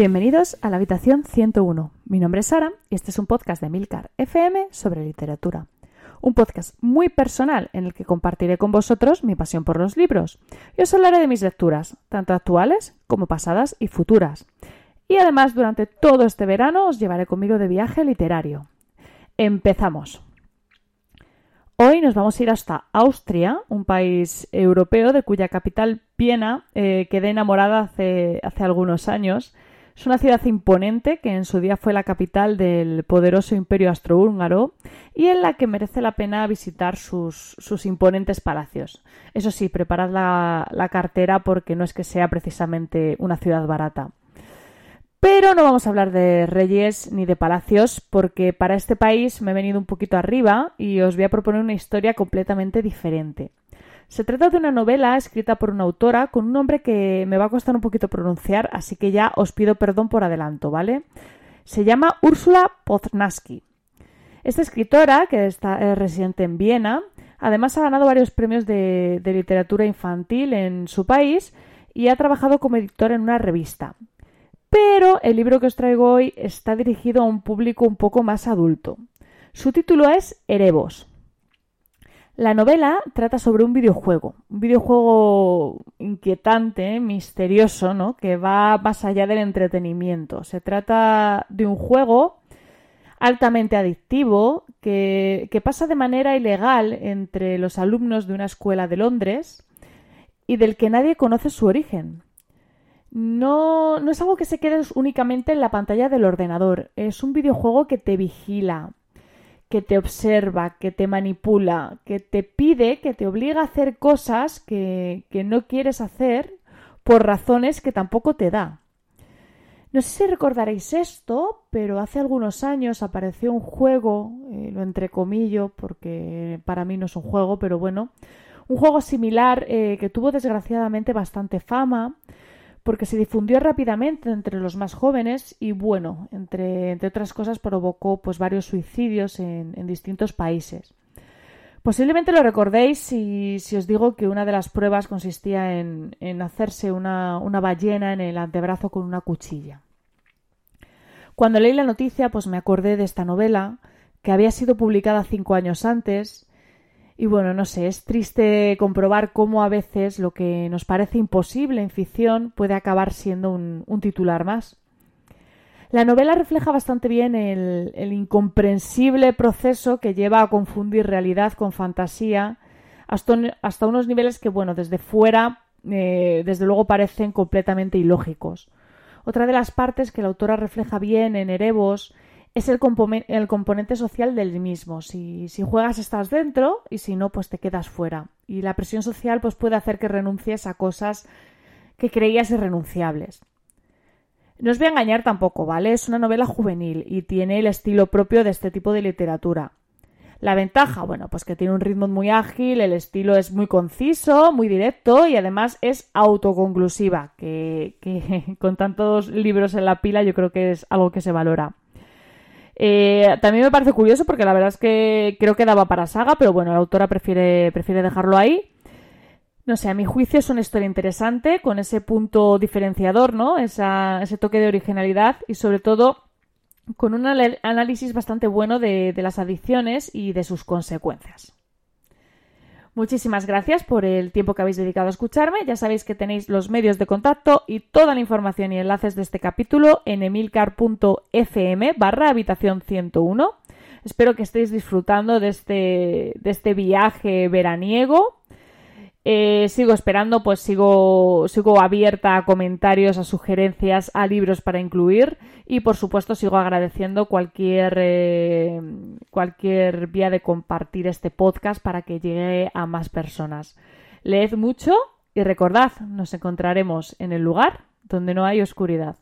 Bienvenidos a la habitación 101. Mi nombre es Sara y este es un podcast de Milcar FM sobre literatura. Un podcast muy personal en el que compartiré con vosotros mi pasión por los libros y os hablaré de mis lecturas, tanto actuales como pasadas y futuras. Y además durante todo este verano os llevaré conmigo de viaje literario. Empezamos. Hoy nos vamos a ir hasta Austria, un país europeo de cuya capital, Viena, eh, quedé enamorada hace, hace algunos años. Es una ciudad imponente que en su día fue la capital del poderoso imperio austrohúngaro y en la que merece la pena visitar sus, imponentes palacios. Eso sí, preparad la cartera porque no es que sea precisamente una ciudad barata. Pero no vamos a hablar de reyes ni de palacios porque para este país me he venido un poquito arriba y os voy a proponer una historia completamente diferente. Se trata de una novela escrita por una autora con un nombre que me va a costar un poquito pronunciar, así que ya os pido perdón por adelanto, ¿vale? Se llama Úrsula Poznaski. Esta escritora, que está residente en Viena, además ha ganado varios premios de, de literatura infantil en su país y ha trabajado como editora en una revista. Pero el libro que os traigo hoy está dirigido a un público un poco más adulto. Su título es Erebos. La novela trata sobre un videojuego, un videojuego inquietante, misterioso, ¿no? que va más allá del entretenimiento. Se trata de un juego altamente adictivo que, pasa de manera ilegal entre los alumnos de una escuela de Londres y del que nadie conoce su origen no, no es algo que se quede únicamente en la pantalla del ordenador. Es un videojuego que te vigila, que te observa, que te manipula, que te pide, que te obliga a hacer cosas que, que no quieres hacer por razones que tampoco te da. No sé si recordaréis esto, pero hace algunos años apareció un juego, eh, lo entrecomillo porque para mí no es un juego, pero bueno, un juego similar eh, que tuvo desgraciadamente bastante fama, porque se difundió rápidamente entre los más jóvenes y bueno, entre, otras cosas provocó pues varios suicidios en, distintos países. Posiblemente lo recordéis si, si, os digo que una de las pruebas consistía en, en hacerse una, una ballena en el antebrazo con una cuchilla. Cuando leí la noticia, pues me acordé de esta novela, que había sido publicada cinco años antes, y bueno, no sé, es triste comprobar cómo a veces lo que nos parece imposible en ficción puede acabar siendo un, titular más. La novela refleja bastante bien el, el, incomprensible proceso que lleva a confundir realidad con fantasía hasta, hasta unos niveles que, bueno, desde fuera, eh, desde luego parecen completamente ilógicos. Otra de las partes que la autora refleja bien en Erebos es el, componente social del mismo. Si, si, juegas estás dentro y si no, pues te quedas fuera. Y la presión social pues puede hacer que renuncies a cosas que creías irrenunciables. No os voy a engañar tampoco, ¿vale? Es una novela juvenil y tiene el estilo propio de este tipo de literatura. La ventaja, bueno, pues que tiene un ritmo muy ágil, el estilo es muy conciso, muy directo y además es autoconclusiva, que, que con tantos libros en la pila yo creo que es algo que se valora. Eh, también me parece curioso porque la verdad es que creo que daba para saga, pero bueno, la autora prefiere, prefiere dejarlo ahí. No sé, a mi juicio es una historia interesante, con ese punto diferenciador, ¿no? Ese toque de originalidad y sobre todo con un análisis bastante bueno de, de las adicciones y de sus consecuencias. Muchísimas gracias por el tiempo que habéis dedicado a escucharme. Ya sabéis que tenéis los medios de contacto y toda la información y enlaces de este capítulo en emilcar.fm barra habitación 101. Espero que estéis disfrutando de este, de este viaje veraniego eh, sigo esperando, pues sigo, sigo abierta a comentarios, a sugerencias, a libros para incluir y por supuesto sigo agradeciendo cualquier, eh, cualquier vía de compartir este podcast para que llegue a más personas. Leed mucho y recordad, nos encontraremos en el lugar donde no hay oscuridad.